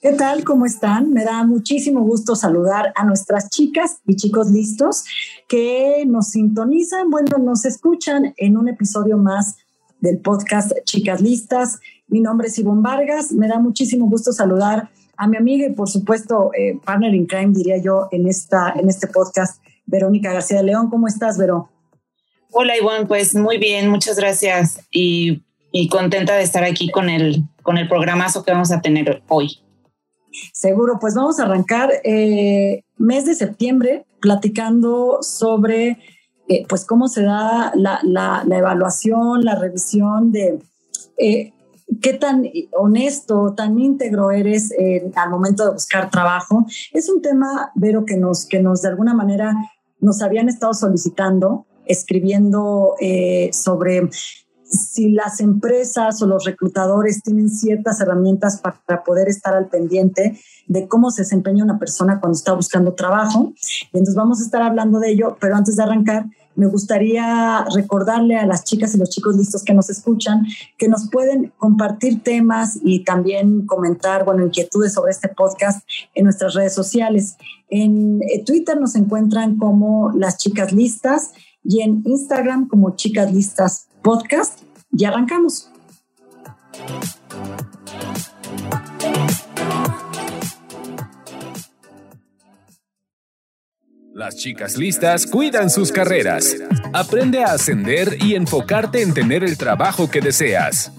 ¿Qué tal? ¿Cómo están? Me da muchísimo gusto saludar a nuestras chicas y chicos listos que nos sintonizan, bueno, nos escuchan en un episodio más del podcast Chicas Listas. Mi nombre es Ivonne Vargas. Me da muchísimo gusto saludar a mi amiga y, por supuesto, eh, partner in crime, diría yo, en, esta, en este podcast, Verónica García León. ¿Cómo estás, Vero? Hola, Ivonne. Pues muy bien, muchas gracias. Y, y contenta de estar aquí con el, con el programazo que vamos a tener hoy. Seguro, pues vamos a arrancar eh, mes de septiembre platicando sobre eh, pues cómo se da la, la, evaluación, la revisión de eh, qué tan honesto, tan íntegro eres al momento de buscar trabajo. Es un tema, Vero, que nos, que nos de alguna manera nos habían estado solicitando, escribiendo sobre si las empresas o los reclutadores tienen ciertas herramientas para, poder estar al pendiente de cómo se desempeña una persona cuando está buscando trabajo. Entonces vamos a estar hablando de ello, pero antes de arrancar, me gustaría recordarle a las chicas y los chicos listos que nos escuchan que nos pueden compartir temas y también comentar, bueno, inquietudes sobre este podcast en nuestras redes sociales. En eh, Twitter nos encuentran como las chicas listas y en Instagram como chicas listas podcast y arrancamos. Las chicas listas cuidan sus carreras. Aprende a ascender y enfocarte en tener el trabajo que deseas.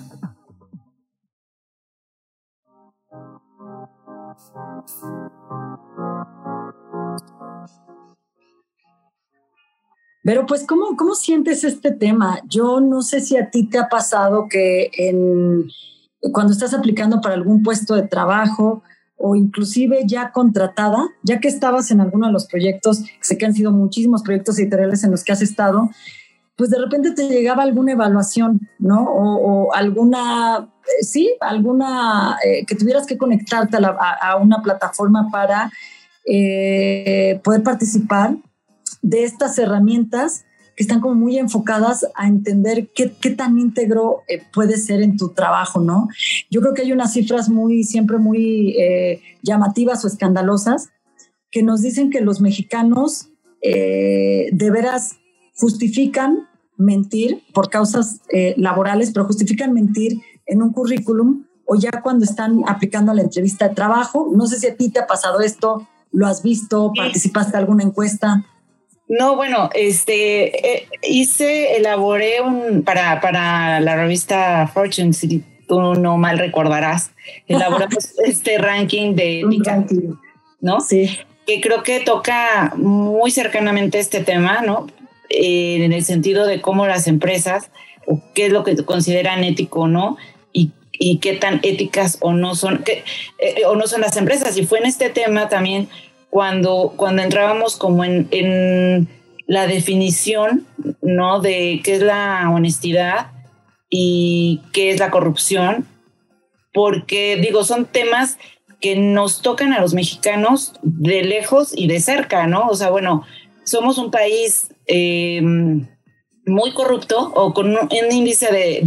Pero pues, ¿cómo, ¿cómo sientes este tema? Yo no sé si a ti te ha pasado que en, cuando estás aplicando para algún puesto de trabajo o inclusive ya contratada, ya que estabas en alguno de los proyectos, sé que han sido muchísimos proyectos editoriales en los que has estado, pues de repente te llegaba alguna evaluación, ¿no? O, alguna, eh, sí, alguna, eh, que tuvieras que conectarte a, una plataforma para eh, poder participar de estas herramientas que están como muy enfocadas a entender qué, tan íntegro eh, puede ser en tu trabajo, ¿no? Yo creo que hay unas cifras muy, siempre muy eh, llamativas o escandalosas que nos dicen que los mexicanos eh, de veras justifican mentir por causas laborales, pero justifican mentir en un currículum o ya cuando están aplicando la entrevista de trabajo. No sé si a ti te ha pasado esto, lo has visto, participaste en alguna encuesta. No, bueno, este eh, hice, elaboré un para, para la revista Fortune, si tú no mal recordarás, elaboramos este ranking de ética, ¿no? Sí. Que creo que toca muy cercanamente este tema, ¿no? Eh, en el sentido de cómo las empresas, o qué es lo que consideran ético o no, y, y qué tan éticas o no son, que, eh, o no son las empresas. Y fue en este tema también cuando, cuando entrábamos como en, la definición, ¿no? De qué es la honestidad y qué es la corrupción, porque digo, son temas que nos tocan a los mexicanos de lejos y de cerca, ¿no? O sea, bueno, somos un país em, muy corrupto o con un, índice de,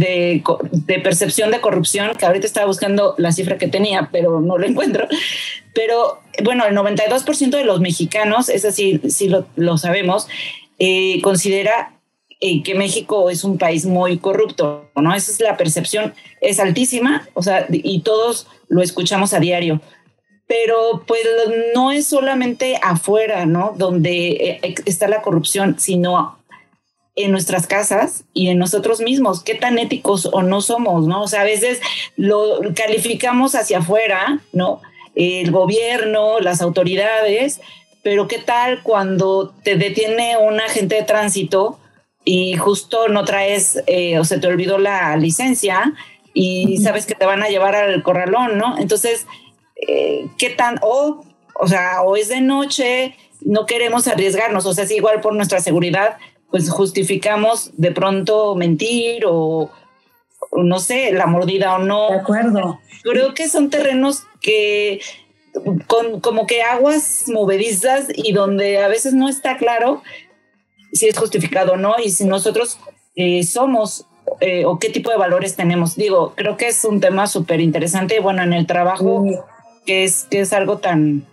de, percepción de corrupción, que ahorita estaba buscando la cifra que tenía, pero no lo encuentro. Pero bueno, el 92% de los mexicanos, es así, sí lo, sabemos, eh, considera eh, que México es un país muy corrupto, ¿no? Esa es la percepción, es altísima, o sea, y todos lo escuchamos a diario. Pero pues no es solamente afuera, ¿no? Donde eh, está la corrupción, sino en nuestras casas y en nosotros mismos, qué tan éticos o no somos, ¿no? O sea, a veces lo calificamos hacia afuera, ¿no? El gobierno, las autoridades, pero qué tal cuando te detiene un agente de tránsito y justo no traes eh, o se te olvidó la licencia y sabes que te van a llevar al corralón, ¿no? Entonces, eh, ¿qué tan, o, o sea, o es de noche, no queremos arriesgarnos, o sea, es igual por nuestra seguridad, pues justificamos de pronto mentir o, no sé, la mordida o no. De acuerdo. Creo que son terrenos que con como que aguas movedizas y donde a veces no está claro si es justificado o no y si nosotros eh, somos eh, o qué tipo de valores tenemos. Digo, creo que es un tema súper interesante bueno, en el trabajo, que, es, que es algo tan,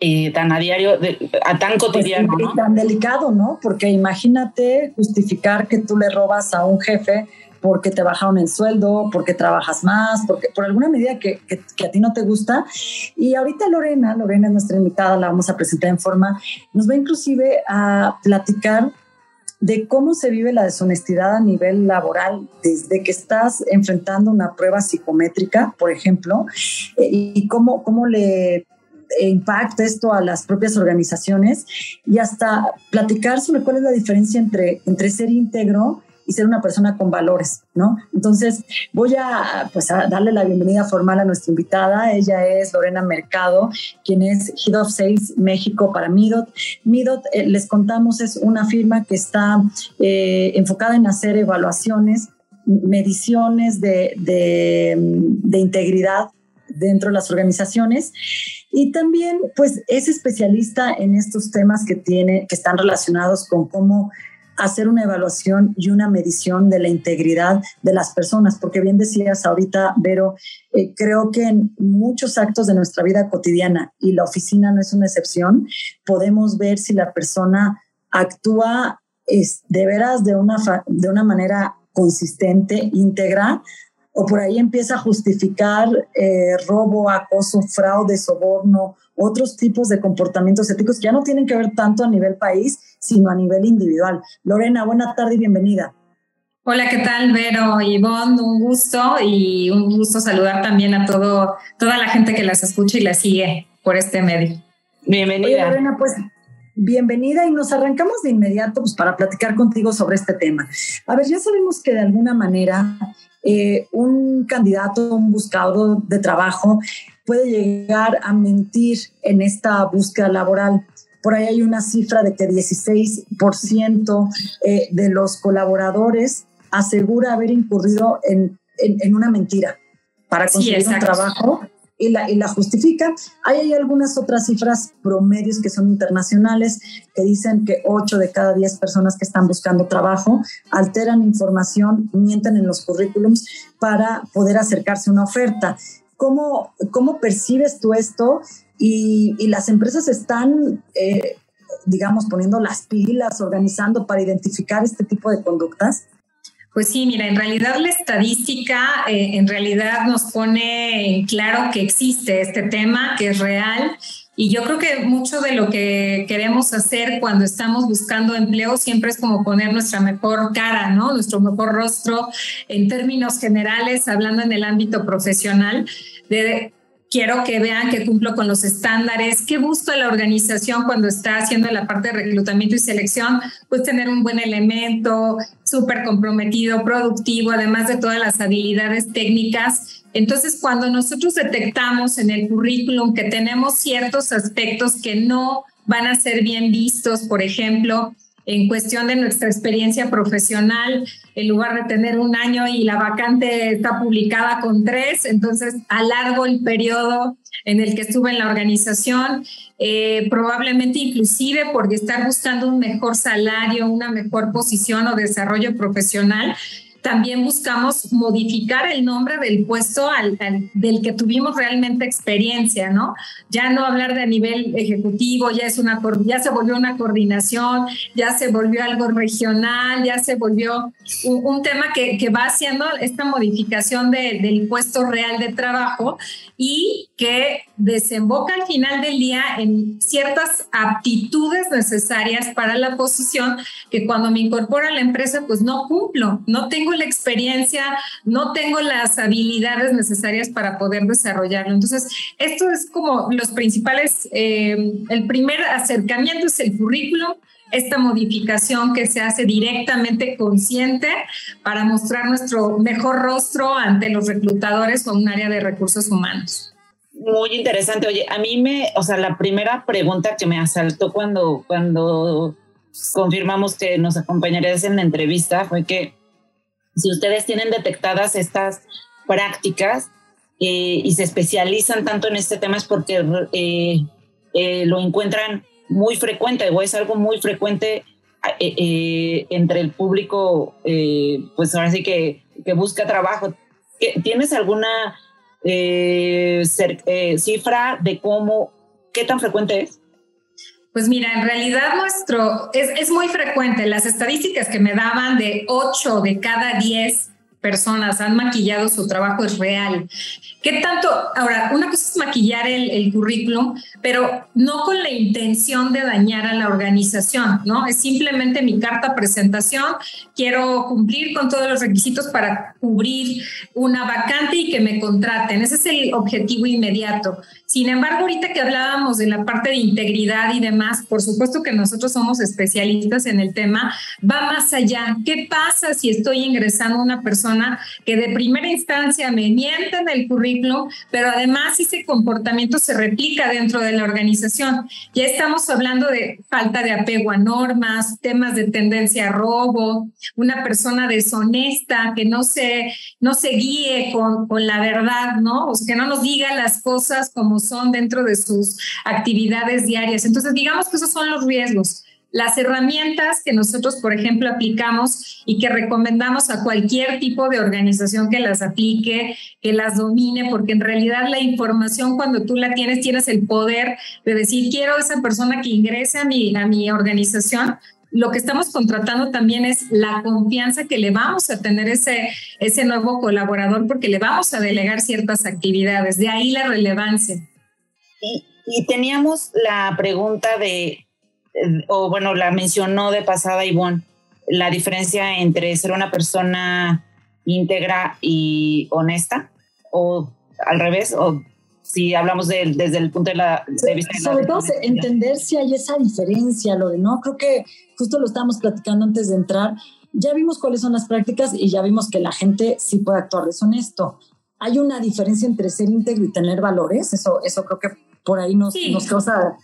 eh, tan a diario, a tan pues cotidiano. y tan delicado, ¿no? Porque imagínate justificar que tú le robas a un jefe porque te bajaron el sueldo, porque trabajas más, porque por alguna medida que, que, a ti no te gusta. Y ahorita Lorena, Lorena es nuestra invitada, la vamos a presentar en forma, nos va inclusive a platicar de cómo se vive la deshonestidad a nivel laboral desde que estás enfrentando una prueba psicométrica, por ejemplo, eh, y cómo, cómo le impacta esto a las propias organizaciones y hasta platicar sobre cuál es la diferencia entre, entre ser íntegro y ser una persona con valores, ¿no? Entonces, voy a, pues, darle la bienvenida formal a nuestra invitada. Ella es Lorena Mercado, quien es Head of Sales México para Midot. Midot, eh, les contamos, es una firma que está eh, enfocada en hacer evaluaciones, mediciones de, de, de integridad dentro de las organizaciones y también pues es especialista en estos temas que tiene que están relacionados con cómo hacer una evaluación y una medición de la integridad de las personas, porque bien decías ahorita, Vero, eh, creo que en muchos actos de nuestra vida cotidiana, y la oficina no es una excepción, podemos ver si la persona actúa es, de veras de una, de una manera consistente, íntegra, o por ahí empieza a justificar eh, robo, acoso, fraude, soborno, otros tipos de comportamientos éticos que ya no tienen que ver tanto a nivel país, sino a nivel individual. Lorena, buena tarde y bienvenida. Hola, ¿qué tal, Vero y Ivonne? Un gusto y un gusto saludar también a todo, toda la gente que las escucha y las sigue por este medio. Bienvenida. Lorena, pues bienvenida y nos arrancamos de inmediato pues, para platicar contigo sobre este tema. A ver, ya sabemos que de alguna manera eh, un candidato, un buscador de trabajo puede llegar a mentir en esta búsqueda laboral. Por ahí hay una cifra de que 16% eh, de los colaboradores asegura haber incurrido en, una mentira para conseguir un trabajo y la, y la justifica. hay algunas otras cifras promedios que son internacionales que dicen que 8 de cada 10 personas que están buscando trabajo alteran información, mienten en los currículums para poder acercarse a una oferta. ¿Cómo, cómo percibes tú esto? Y, y las empresas están, eh, digamos, poniendo las pilas, organizando para identificar este tipo de conductas. Pues sí, mira, en realidad la estadística eh, en realidad nos pone claro que existe este tema, que es real. Y yo creo que mucho de lo que queremos hacer cuando estamos buscando empleo siempre es como poner nuestra mejor cara, ¿no? Nuestro mejor rostro en términos generales, hablando en el ámbito profesional, quiero que vean que cumplo con los estándares, qué busca la organización cuando está haciendo la parte de reclutamiento y selección, pues tener un buen elemento, súper comprometido, productivo, además de todas las habilidades técnicas. Entonces, cuando nosotros detectamos en el currículum que tenemos ciertos aspectos que no van a ser bien vistos, por ejemplo, en cuestión de nuestra experiencia profesional, en lugar de tener un año y la vacante está publicada con tres, entonces alargo el periodo en el que estuve en la organización, eh, probablemente inclusive porque estar buscando un mejor salario, una mejor posición o desarrollo profesional, también buscamos modificar el nombre del puesto al, del que tuvimos realmente experiencia, ¿no? Ya no hablar de nivel ejecutivo, ya, es una, ya se volvió una coordinación, ya se volvió algo regional, ya se volvió un, tema que, que, va haciendo esta modificación del puesto real de trabajo y que desemboca al final del día en ciertas aptitudes necesarias para la posición que cuando me incorporo a la empresa pues no cumplo, no tengo la experiencia, no tengo las habilidades necesarias para poder desarrollarlo. Entonces, esto es como los principales, eh, el primer acercamiento es el currículum, esta modificación que se hace directamente consciente para mostrar nuestro mejor rostro ante los reclutadores o un área de recursos humanos. Muy interesante. Oye, a mí me, o sea, la primera pregunta que me asaltó cuando, cuando confirmamos que nos acompañarías en la entrevista fue que si ustedes tienen detectadas estas prácticas eh, y se especializan tanto en este tema es porque eh, eh, lo encuentran muy frecuente o es algo muy frecuente entre el público, pues ahora sí que, que busca trabajo. ¿Tienes alguna cifra de cómo, qué tan frecuente es? Pues mira, en realidad nuestro es, es, muy frecuente. Las estadísticas que me daban de 8 de cada 10 personas han maquillado su trabajo es real. ¿Qué tanto? Ahora, una cosa es maquillar el, currículum, pero no con la intención de dañar a la organización, ¿no? Es simplemente mi carta presentación. Quiero cumplir con todos los requisitos para cubrir una vacante y que me contraten. Ese es el objetivo inmediato. Sin embargo, ahorita que hablábamos de la parte de integridad y demás, por supuesto que nosotros somos especialistas en el tema, va más allá. ¿Qué pasa si estoy ingresando una persona que de primera instancia me miente en el currículum, pero además ese comportamiento se replica dentro de la organización? Ya estamos hablando de falta de apego a normas, temas de tendencia a robo, una persona deshonesta que no se, no se guíe con, con la verdad, ¿no? O sea, que no nos diga las cosas como son dentro de sus actividades diarias. Entonces, digamos que esos son los riesgos. Las herramientas que nosotros, por ejemplo, aplicamos y que recomendamos a cualquier tipo de organización que las aplique, que las domine, porque en realidad la información cuando tú la tienes, tienes el poder de decir, quiero esa persona que ingrese a mi, a mi organización, lo que estamos contratando también es la confianza que le vamos a tener ese, ese nuevo colaborador porque le vamos a delegar ciertas actividades. De ahí la relevancia. Y, teníamos la pregunta de, o bueno, la mencionó de pasada Ivonne, la diferencia entre ser una persona íntegra y honesta, o al revés, o si hablamos de, desde el punto de, la, de vista. Sobre todo entender si hay esa diferencia, lo de no, creo que justo lo estábamos platicando antes de entrar, ya vimos cuáles son las prácticas y ya vimos que la gente sí puede actuar deshonesto. Hay una diferencia entre ser íntegro y tener valores, eso, eso creo que por ahí nos, nos causa...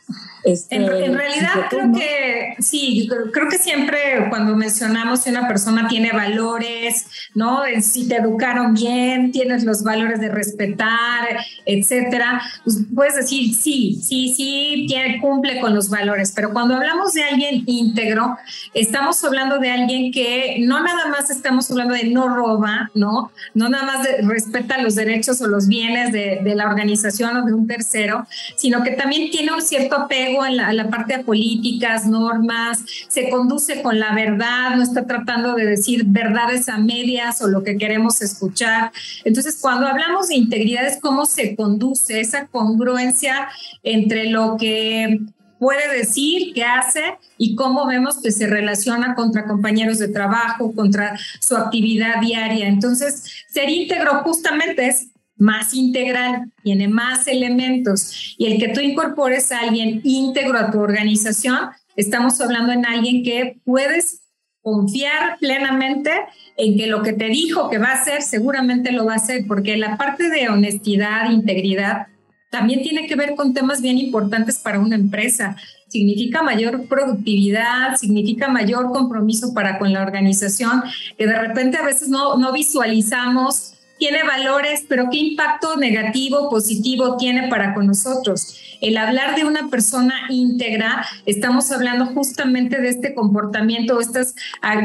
Este, en, realidad creo que sí, creo que siempre cuando mencionamos si una persona tiene valores, ¿no? Si te educaron bien, tienes los valores de respetar, etcétera, pues puedes decir sí, sí, sí, tiene, cumple con los valores, pero cuando hablamos de alguien íntegro, estamos hablando de alguien que no nada más estamos hablando de no roba, ¿no? No nada más de, respeta los derechos o los bienes de, de la organización o de un tercero, sino que también tiene un cierto apego en la, parte de políticas, normas, se conduce con la verdad, no está tratando de decir verdades a medias o lo que queremos escuchar. Entonces, cuando hablamos de integridad es cómo se conduce esa congruencia entre lo que puede decir, qué hace y cómo vemos que se relaciona contra compañeros de trabajo, contra su actividad diaria. Entonces, ser íntegro justamente es más integral, tiene más elementos y el que tú incorpores a alguien íntegro a tu organización, estamos hablando en alguien que puedes confiar plenamente en que lo que te dijo que va a hacer, seguramente lo va a hacer, porque la parte de honestidad, integridad, también tiene que ver con temas bien importantes para una empresa. Significa mayor productividad, significa mayor compromiso para con la organización, que de repente a veces no, no visualizamos tiene valores, pero ¿qué impacto negativo, positivo tiene para con nosotros? El hablar de una persona íntegra, estamos hablando justamente de este comportamiento, estas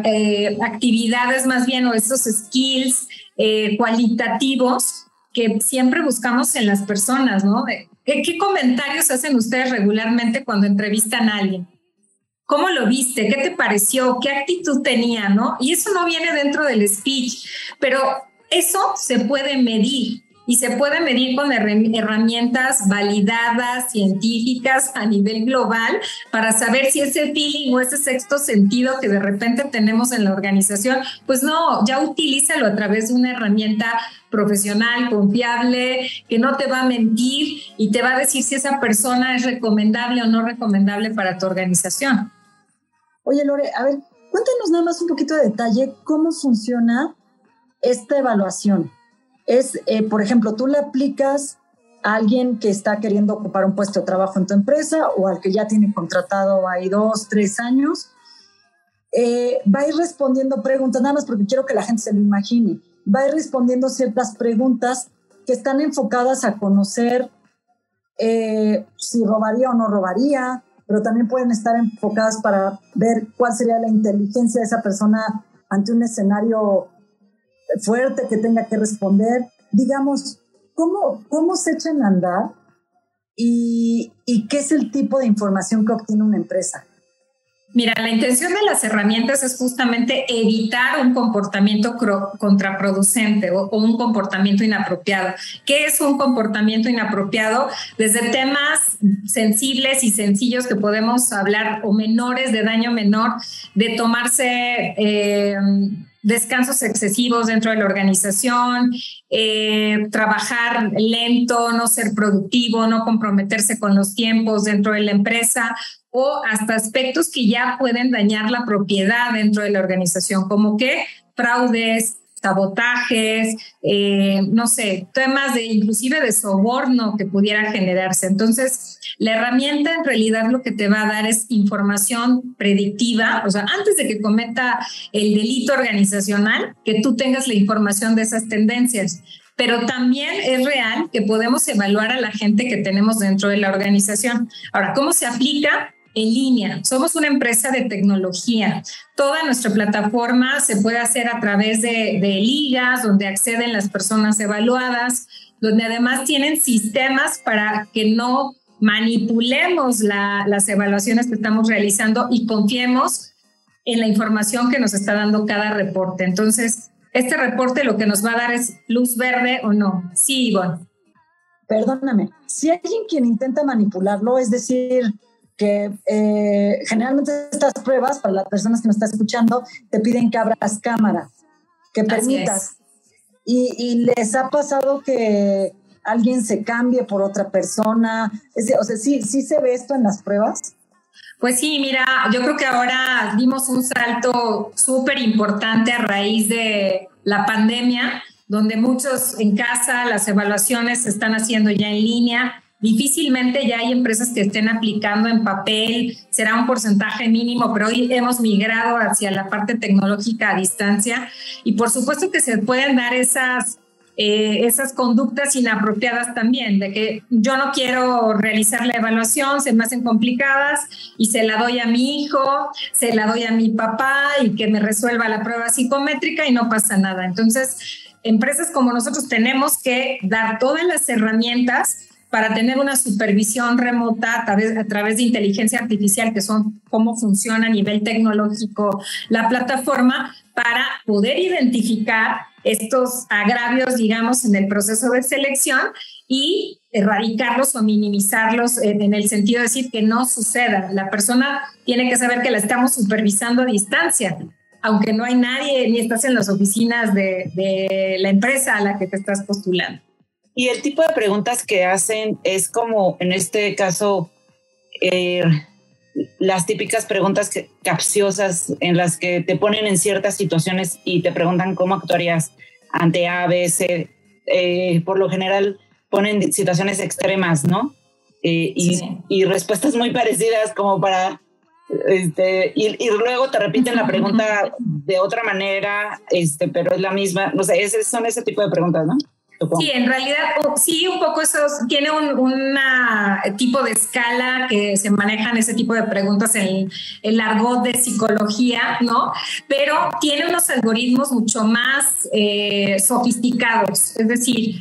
eh, actividades más bien o estos skills eh, cualitativos que siempre buscamos en las personas, ¿no? ¿Qué, ¿Qué comentarios hacen ustedes regularmente cuando entrevistan a alguien? ¿Cómo lo viste? ¿Qué te pareció? ¿Qué actitud tenía? ¿No? Y eso no viene dentro del speech, pero eso se puede medir y se puede medir con herramientas validadas, científicas a nivel global, para saber si ese feeling o ese sexto sentido que de repente tenemos en la organización, pues no, ya utilízalo a través de una herramienta profesional, confiable, que no te va a mentir y te va a decir si esa persona es recomendable o no recomendable para tu organización. Oye, Lore, a ver, cuéntanos nada más un poquito de detalle cómo funciona esta evaluación. Es, eh, por ejemplo, tú le aplicas a alguien que está queriendo ocupar un puesto de trabajo en tu empresa o al que ya tiene contratado ahí dos, tres años. Eh, va a ir respondiendo preguntas, nada más porque quiero que la gente se lo imagine. Va a ir respondiendo ciertas preguntas que están enfocadas a conocer eh, si robaría o no robaría, pero también pueden estar enfocadas para ver cuál sería la inteligencia de esa persona ante un escenario fuerte que tenga que responder. Digamos, ¿cómo, cómo se echan a andar y, y qué es el tipo de información que obtiene una empresa? Mira, la intención de las herramientas es justamente evitar un comportamiento contraproducente o, un comportamiento inapropiado. ¿Qué es un comportamiento inapropiado? Desde temas sensibles y sencillos que podemos hablar o menores de daño menor, de tomarse... Eh, descansos excesivos dentro de la organización, eh, trabajar lento, no ser productivo, no comprometerse con los tiempos dentro de la empresa o hasta aspectos que ya pueden dañar la propiedad dentro de la organización, como que fraudes, sabotajes, eh, no sé, temas de inclusive de soborno que pudiera generarse. Entonces, la herramienta en realidad lo que te va a dar es información predictiva, o sea, antes de que cometa el delito organizacional, que tú tengas la información de esas tendencias. Pero también es real que podemos evaluar a la gente que tenemos dentro de la organización. Ahora, ¿cómo se aplica? En línea. Somos una empresa de tecnología. Toda nuestra plataforma se puede hacer a través de, ligas donde acceden las personas evaluadas, donde además tienen sistemas para que no manipulemos las evaluaciones que estamos realizando y confiemos en la información que nos está dando cada reporte. Entonces, este reporte lo que nos va a dar es luz verde o no. Sí, Ivonne. Perdóname, si hay alguien quien intenta manipularlo, es decir, que eh, generalmente estas pruebas, para las personas que nos están escuchando, te piden que abras cámara, que permitas. Y, y, les ha pasado que alguien se cambie por otra persona. o sea, ¿sí, ¿sí se ve esto en las pruebas? Pues sí, mira, yo creo que ahora dimos un salto súper importante a raíz de la pandemia, donde muchos en casa las evaluaciones se están haciendo ya en línea Difícilmente ya hay empresas que estén aplicando en papel, será un porcentaje mínimo, pero hoy hemos migrado hacia la parte tecnológica a distancia y por supuesto que se pueden dar esas eh, esas conductas inapropiadas también, de que yo no quiero realizar la evaluación, se me hacen complicadas y se la doy a mi hijo, se la doy a mi papá y que me resuelva la prueba psicométrica y no pasa nada. Entonces, empresas como nosotros tenemos que dar todas las herramientas para tener una supervisión remota a través, de inteligencia artificial, que son cómo funciona a nivel tecnológico la plataforma, para poder identificar estos agravios, digamos, en el proceso de selección y erradicarlos o minimizarlos en, el sentido de decir que no suceda. La persona tiene que saber que la estamos supervisando a distancia, aunque no hay nadie ni estás en las oficinas de, de la empresa a la que te estás postulando. Y el tipo de preguntas que hacen es como, en este caso, eh, las típicas preguntas capciosas en las que te ponen en ciertas situaciones y te preguntan cómo actuarías ante A, B, C. Eh, por lo general ponen situaciones extremas, ¿no? Eh, y, y, respuestas muy parecidas como para... Este, y, y, luego te repiten la pregunta de otra manera, este, pero es la misma. No sé, ese, son ese tipo de preguntas, ¿no? Sí, en realidad sí, un poco eso tiene un tipo de escala que se manejan ese tipo de preguntas en el argot de psicología, ¿no? Pero tiene unos algoritmos mucho más eh, sofisticados, es decir,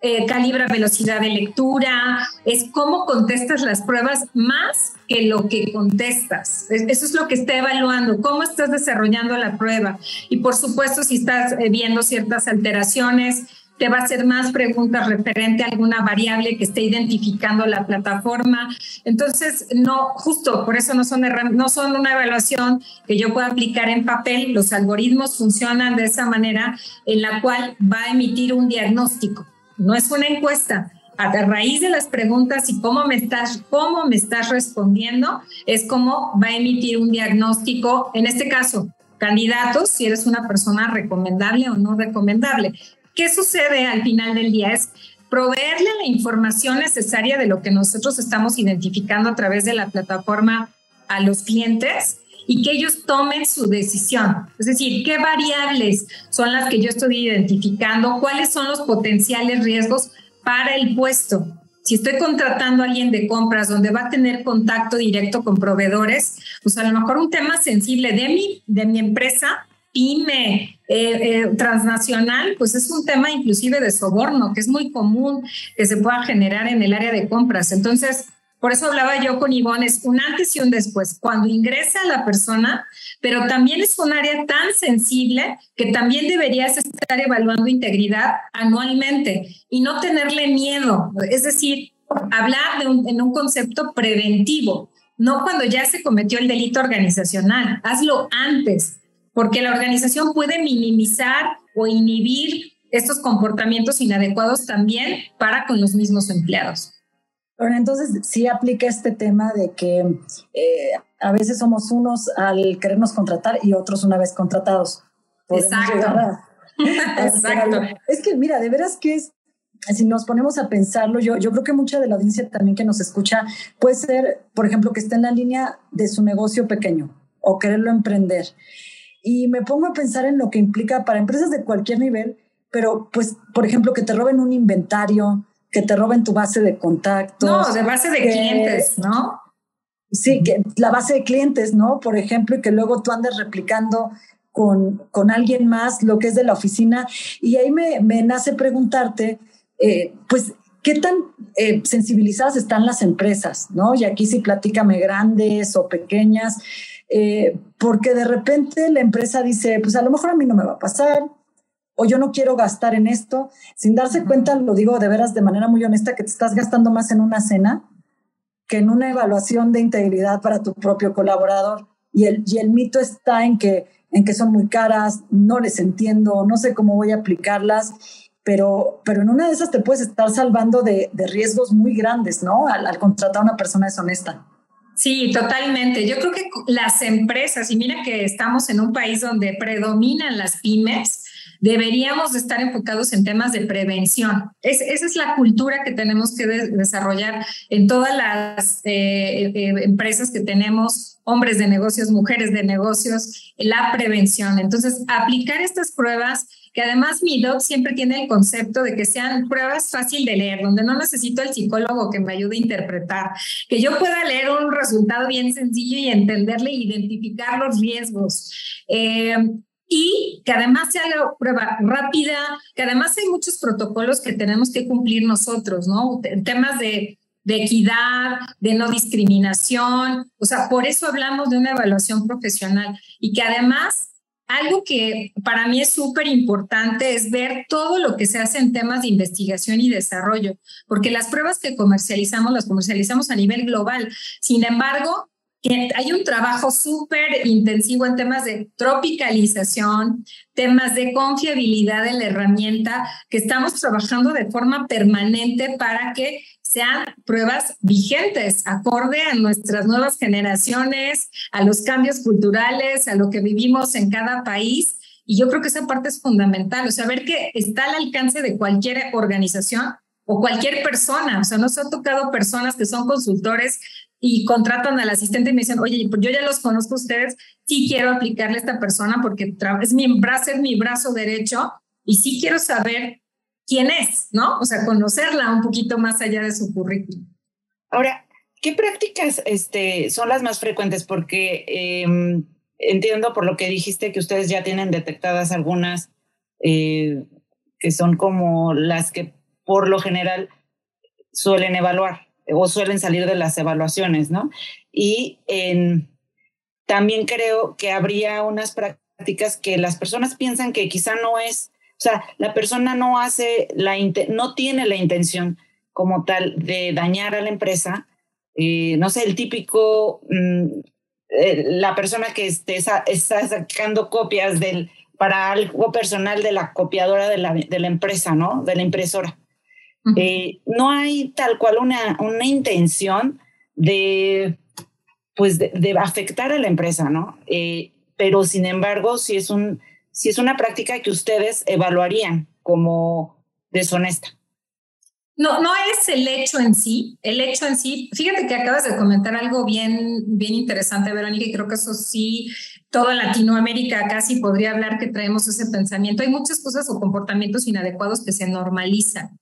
eh, calibra velocidad de lectura, es cómo contestas las pruebas más que lo que contestas. Eso es lo que está evaluando, cómo estás desarrollando la prueba. Y por supuesto, si estás eh, viendo ciertas alteraciones, te va a hacer más preguntas referente a alguna variable que esté identificando la plataforma. Entonces, no, justo por eso no son, no son una evaluación que yo pueda aplicar en papel. Los algoritmos funcionan de esa manera en la cual va a emitir un diagnóstico. No es una encuesta, a raíz de las preguntas y cómo me estás, cómo me estás respondiendo, es cómo va a emitir un diagnóstico, en este caso, candidatos, si eres una persona recomendable o no recomendable. ¿Qué sucede al final del día? Es proveerle la información necesaria de lo que nosotros estamos identificando a través de la plataforma a los clientes y que ellos tomen su decisión. Es decir, qué variables son las que yo estoy identificando, cuáles son los potenciales riesgos para el puesto. Si estoy contratando a alguien de compras donde va a tener contacto directo con proveedores, pues a lo mejor un tema sensible de mi, de mi empresa, pyme, eh, eh, transnacional, pues es un tema inclusive de soborno, que es muy común que se pueda generar en el área de compras. Entonces, por eso hablaba yo con Ivonne, es un antes y un después. Cuando ingresa la persona, pero también es un área tan sensible que también deberías estar evaluando integridad anualmente y no tenerle miedo. Es decir, hablar en un concepto preventivo, no cuando ya se cometió el delito organizacional. Hazlo antes, porque la organización puede minimizar o inhibir estos comportamientos inadecuados también para con los mismos empleados. Bueno, entonces sí aplica este tema de que eh, a veces somos unos al querernos contratar y otros una vez contratados. Exacto. Exacto. Es que, mira, de veras que es, si nos ponemos a pensarlo, yo, yo creo que mucha de la audiencia también que nos escucha puede ser, por ejemplo, que esté en la línea de su negocio pequeño o quererlo emprender. Y me pongo a pensar en lo que implica para empresas de cualquier nivel, pero pues, por ejemplo, que te roben un inventario, que te roben tu base de contactos. No, de base de clientes, ¿no? Sí, que la base de clientes, ¿no? Por ejemplo, y que luego tú andes replicando con, con alguien más lo que es de la oficina. Y ahí me, me nace preguntarte, eh, pues, ¿qué tan eh, sensibilizadas están las empresas, ¿no? Y aquí sí platícame grandes o pequeñas, eh, porque de repente la empresa dice, pues a lo mejor a mí no me va a pasar, o yo no quiero gastar en esto, sin darse cuenta, lo digo de veras de manera muy honesta, que te estás gastando más en una cena que en una evaluación de integridad para tu propio colaborador. Y el, y el mito está en que, en que son muy caras, no les entiendo, no sé cómo voy a aplicarlas, pero, pero en una de esas te puedes estar salvando de, de riesgos muy grandes, ¿no? Al, al contratar a una persona deshonesta. Sí, totalmente. Yo creo que las empresas, y mira que estamos en un país donde predominan las pymes, deberíamos de estar enfocados en temas de prevención. esa es la cultura que tenemos que desarrollar en todas las eh, eh, empresas que tenemos, hombres de negocios, mujeres de negocios, la prevención. Entonces, aplicar estas pruebas que además mi doc siempre tiene el concepto de que sean pruebas fácil de leer, donde no necesito el psicólogo que me ayude a interpretar, que yo pueda leer un resultado bien sencillo y entenderle e identificar los riesgos. Eh, y que además sea la prueba rápida, que además hay muchos protocolos que tenemos que cumplir nosotros, ¿no? Temas de, de equidad, de no discriminación, o sea, por eso hablamos de una evaluación profesional y que además algo que para mí es súper importante es ver todo lo que se hace en temas de investigación y desarrollo, porque las pruebas que comercializamos las comercializamos a nivel global. Sin embargo, hay un trabajo súper intensivo en temas de tropicalización, temas de confiabilidad de la herramienta, que estamos trabajando de forma permanente para que sean pruebas vigentes, acorde a nuestras nuevas generaciones, a los cambios culturales, a lo que vivimos en cada país. Y yo creo que esa parte es fundamental, o sea, ver que está al alcance de cualquier organización o cualquier persona. O sea, nos ha tocado personas que son consultores y contratan al asistente y me dicen, oye, pues yo ya los conozco a ustedes, sí quiero aplicarle a esta persona porque es mi brazo, es mi brazo derecho y sí quiero saber quién es, ¿no? O sea, conocerla un poquito más allá de su currículum. Ahora, ¿qué prácticas este, son las más frecuentes? Porque em, entiendo por lo que dijiste que ustedes ya tienen detectadas algunas eh, que son como las que por lo general suelen evaluar o suelen salir de las evaluaciones, ¿no? Y también creo que habría unas prácticas que las personas piensan que quizá no es, o sea, la persona no hace la, no tiene la intención como tal de dañar a la empresa, eh, no sé, el típico, mm, eh, la persona que esté, está sacando copias del, para algo personal de la copiadora de la, de la empresa, ¿no? De la impresora Eh, no hay tal cual una, una intención de, pues de, afectar a la empresa, ¿no? Pero sin embargo, si es, un, si es una práctica que ustedes evaluarían como deshonesta. No, no es el hecho en sí, el hecho en sí, fíjate que acabas de comentar algo bien, bien interesante, Verónica, y creo que eso sí, toda Latinoamérica casi podría hablar que traemos ese pensamiento. Hay muchas cosas o comportamientos inadecuados que se normalizan.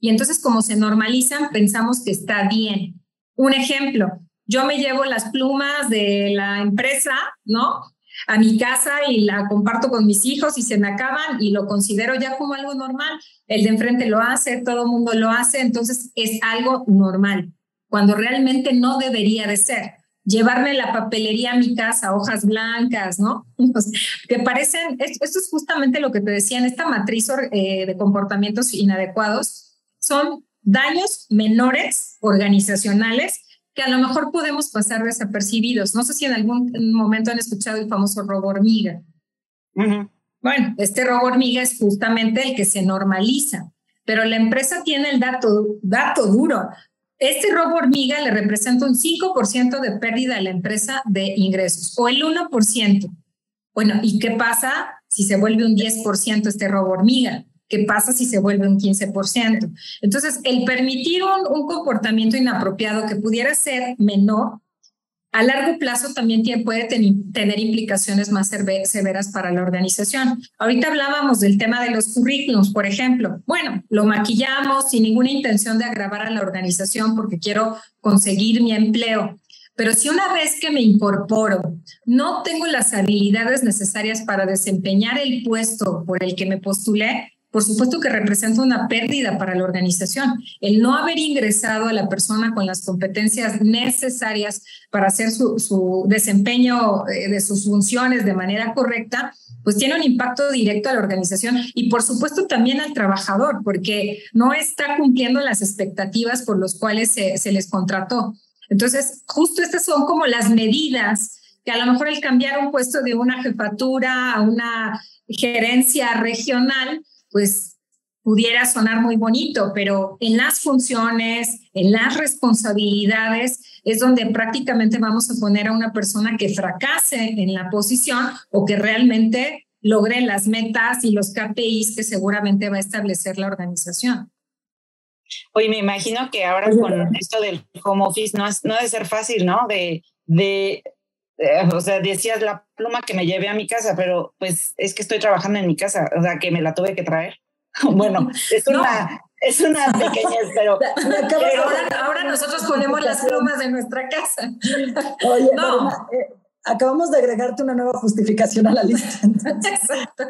Y entonces, como se normalizan, pensamos que está bien. Un ejemplo, yo me llevo las plumas de la empresa, ¿no? A mi casa y la comparto con mis hijos y se me acaban y lo considero ya como algo normal. El de enfrente lo hace, todo el mundo lo hace, entonces es algo normal, cuando realmente no debería de ser. Llevarme la papelería a mi casa, hojas blancas, ¿no? que parecen, esto es justamente lo que te decía en esta matriz eh, de comportamientos inadecuados, son daños menores organizacionales que a lo mejor podemos pasar desapercibidos. No sé si en algún momento han escuchado el famoso robo hormiga. Bueno, este robo hormiga es justamente el que se normaliza, pero la empresa tiene el dato, dato duro. Este robo hormiga le representa un 5% de pérdida a la empresa de ingresos o el 1%. Bueno, ¿y qué pasa si se vuelve un 10% este robo hormiga? ¿Qué pasa si se vuelve un 15%? Entonces, el permitir un, comportamiento inapropiado que pudiera ser menor, a largo plazo también tiene, puede tener implicaciones más severas para la organización. Ahorita hablábamos del tema de los currículums, por ejemplo. Bueno, lo maquillamos sin ninguna intención de agravar a la organización porque quiero conseguir mi empleo. Pero si una vez que me incorporo no tengo las habilidades necesarias para desempeñar el puesto por el que me postulé, por supuesto que representa una pérdida para la organización. El no haber ingresado a la persona con las competencias necesarias para hacer su, desempeño eh, de sus funciones de manera correcta, pues tiene un impacto directo a la organización y por supuesto también al trabajador, porque no está cumpliendo las expectativas por las cuales se, se les contrató. Entonces, justo estas son como las medidas que a lo mejor el cambiar un puesto de una jefatura a una gerencia regional, pues pudiera sonar muy bonito, pero en las funciones, en las responsabilidades, es donde prácticamente vamos a poner a una persona que fracase en la posición o que realmente logre las metas y los KPIs que seguramente va a establecer la organización. Oye, me imagino que ahora con esto del home office no, es, no debe ser fácil, ¿no? De, de eh, o sea, decías la pluma que me llevé a mi casa, pero pues es que estoy trabajando en mi casa, o sea, que me la tuve que traer. bueno, es una, es una pequeñez, pero, ahora, nosotros ponemos las plumas de nuestra casa. Oye, no. Eh, acabamos de agregarte una nueva justificación a la lista. Exacto.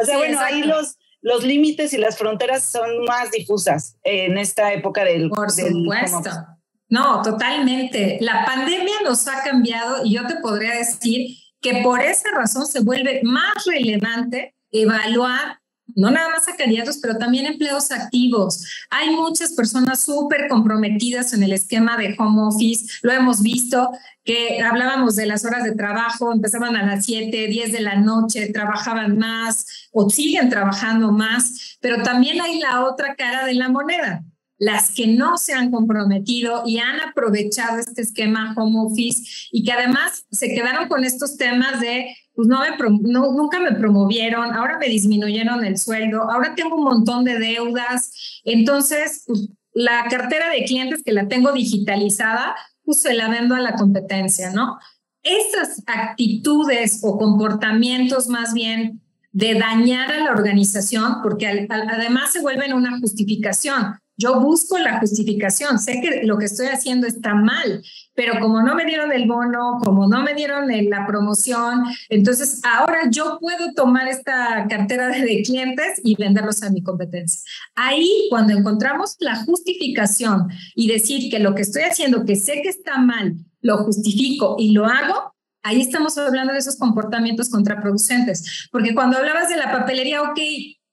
O sea, bueno, ahí los, los límites y las fronteras son más difusas en esta época del... Por supuesto. No, totalmente. La pandemia nos ha cambiado y yo te podría decir que por esa razón se vuelve más relevante evaluar no nada más a candidatos, pero también empleos activos. Hay muchas personas súper comprometidas en el esquema de home office. Lo hemos visto, que hablábamos de las horas de trabajo, empezaban a las 7, 10 de la noche, trabajaban más o siguen trabajando más, pero también hay la otra cara de la moneda las que no se han comprometido y han aprovechado este esquema home office y que además se quedaron con estos temas de, pues no me, nunca me promovieron, ahora me disminuyeron el sueldo, ahora tengo un montón de deudas, entonces pues, la cartera de clientes que la tengo digitalizada, pues se la vendo a la competencia, ¿no? Esas actitudes o comportamientos más bien de dañar a la organización, porque además se vuelven una justificación yo busco la justificación, sé que lo que estoy haciendo está mal, pero como no me dieron el bono, como no me dieron la promoción, entonces ahora yo puedo tomar esta cartera de clientes y venderlos a mi competencia. Ahí, cuando encontramos la justificación y decir que lo que estoy haciendo, que sé que está mal, lo justifico y lo hago, ahí estamos hablando de esos comportamientos contraproducentes. Porque cuando hablabas de la papelería, ok,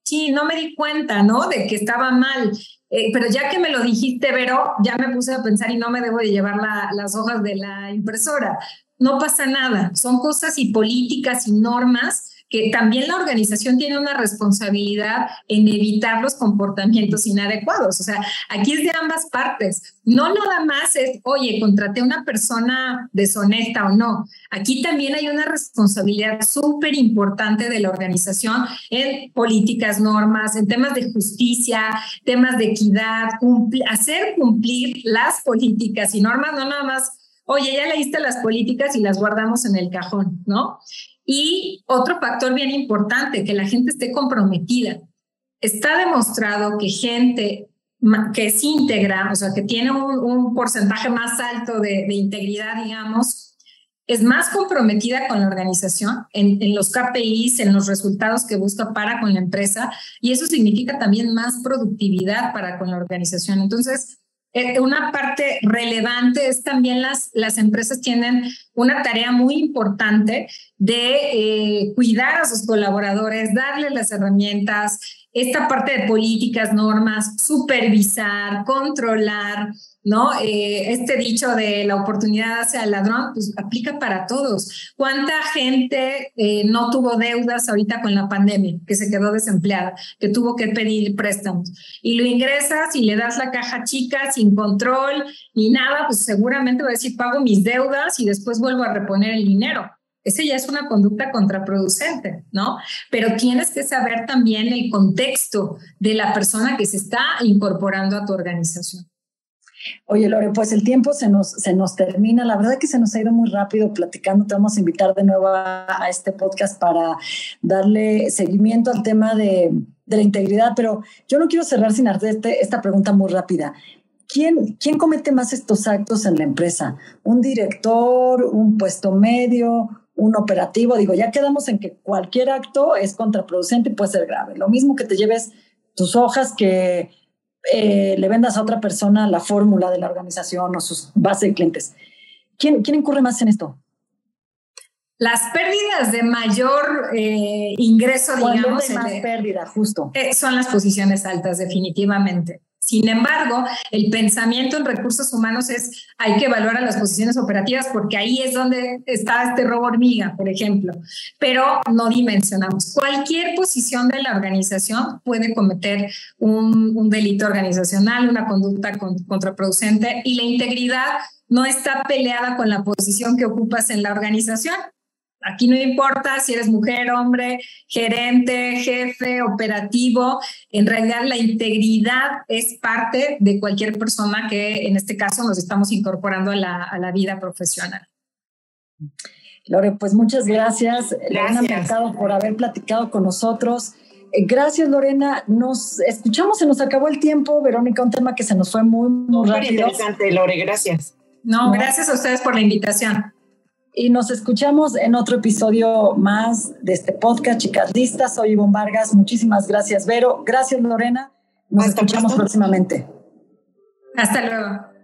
sí, no me di cuenta, ¿no? De que estaba mal. Eh, pero ya que me lo dijiste, Vero, ya me puse a pensar y no me debo de llevar las hojas de la impresora. No pasa nada, son cosas y políticas y normas también la organización tiene una responsabilidad en evitar los comportamientos inadecuados. O sea, aquí es de ambas partes. No nada más es, oye, contraté una persona deshonesta o no. Aquí también hay una responsabilidad súper importante de la organización en políticas, normas, en temas de justicia, temas de equidad, hacer cumplir las políticas y normas, no nada más, oye, ya leíste las políticas y las guardamos en el cajón, ¿no? Y otro factor bien importante, que la gente esté comprometida. Está demostrado que gente que es íntegra, o sea, que tiene un, porcentaje más alto de, integridad, digamos, es más comprometida con la organización en, en, los KPIs, en los resultados que busca para con la empresa, y eso significa también más productividad para con la organización. Entonces, eh, una parte relevante es también las, las empresas tienen una tarea muy importante de eh, cuidar a sus colaboradores, darles las herramientas, esta parte de políticas, normas, supervisar, controlar, ¿no? Eh, este dicho de la oportunidad hacia el ladrón, pues aplica para todos. ¿Cuánta gente eh, no tuvo deudas ahorita con la pandemia, que se quedó desempleada, que tuvo que pedir préstamos? Y lo ingresas y le das la caja chica sin control ni nada, pues seguramente va a decir, pago mis deudas y después vuelvo a reponer el dinero. Esa ya es una conducta contraproducente, ¿no? Pero tienes que saber también el contexto de la persona que se está incorporando a tu organización. Oye, Lore, pues el tiempo se nos, se nos termina. La verdad que se nos ha ido muy rápido platicando. Te vamos a invitar de nuevo a, este podcast para darle seguimiento al tema de, de, la integridad, pero yo no quiero cerrar sin hacerte esta pregunta muy rápida. ¿Quién, ¿Quién comete más estos actos en la empresa? ¿Un director, un puesto medio, un operativo? Digo, ya quedamos en que cualquier acto es contraproducente y puede ser grave. Lo mismo que te lleves tus hojas que eh, le vendas a otra persona la fórmula de la organización o sus bases de clientes. ¿Quién, quién incurre más en esto? Las pérdidas de mayor eh, ingreso, digamos. más pérdida, justo. Eh, son las posiciones altas, definitivamente. Sin embargo, el pensamiento en recursos humanos es hay que evaluar a las posiciones operativas porque ahí es donde está este robo hormiga, por ejemplo, pero no dimensionamos. Cualquier posición de la organización puede cometer un, delito organizacional, una conducta contraproducente y la integridad no está peleada con la posición que ocupas en la organización. Aquí no importa si eres mujer, hombre, gerente, jefe, operativo. En realidad la integridad es parte de cualquier persona que en este caso nos estamos incorporando a la, vida profesional. Lore, pues muchas gracias. Lorena Mercado por haber platicado con nosotros. Eh, gracias, Lorena. Nos escuchamos, se nos acabó el tiempo. Verónica, un tema que se nos fue muy, muy, rápido. Muy interesante, Lore, gracias. no, gracias a ustedes por la invitación y nos escuchamos en otro episodio más de este podcast, chicas listas. Soy Ivonne Vargas. Muchísimas gracias, Vero. Gracias, Lorena. Nos escuchamos próximamente. Hasta luego.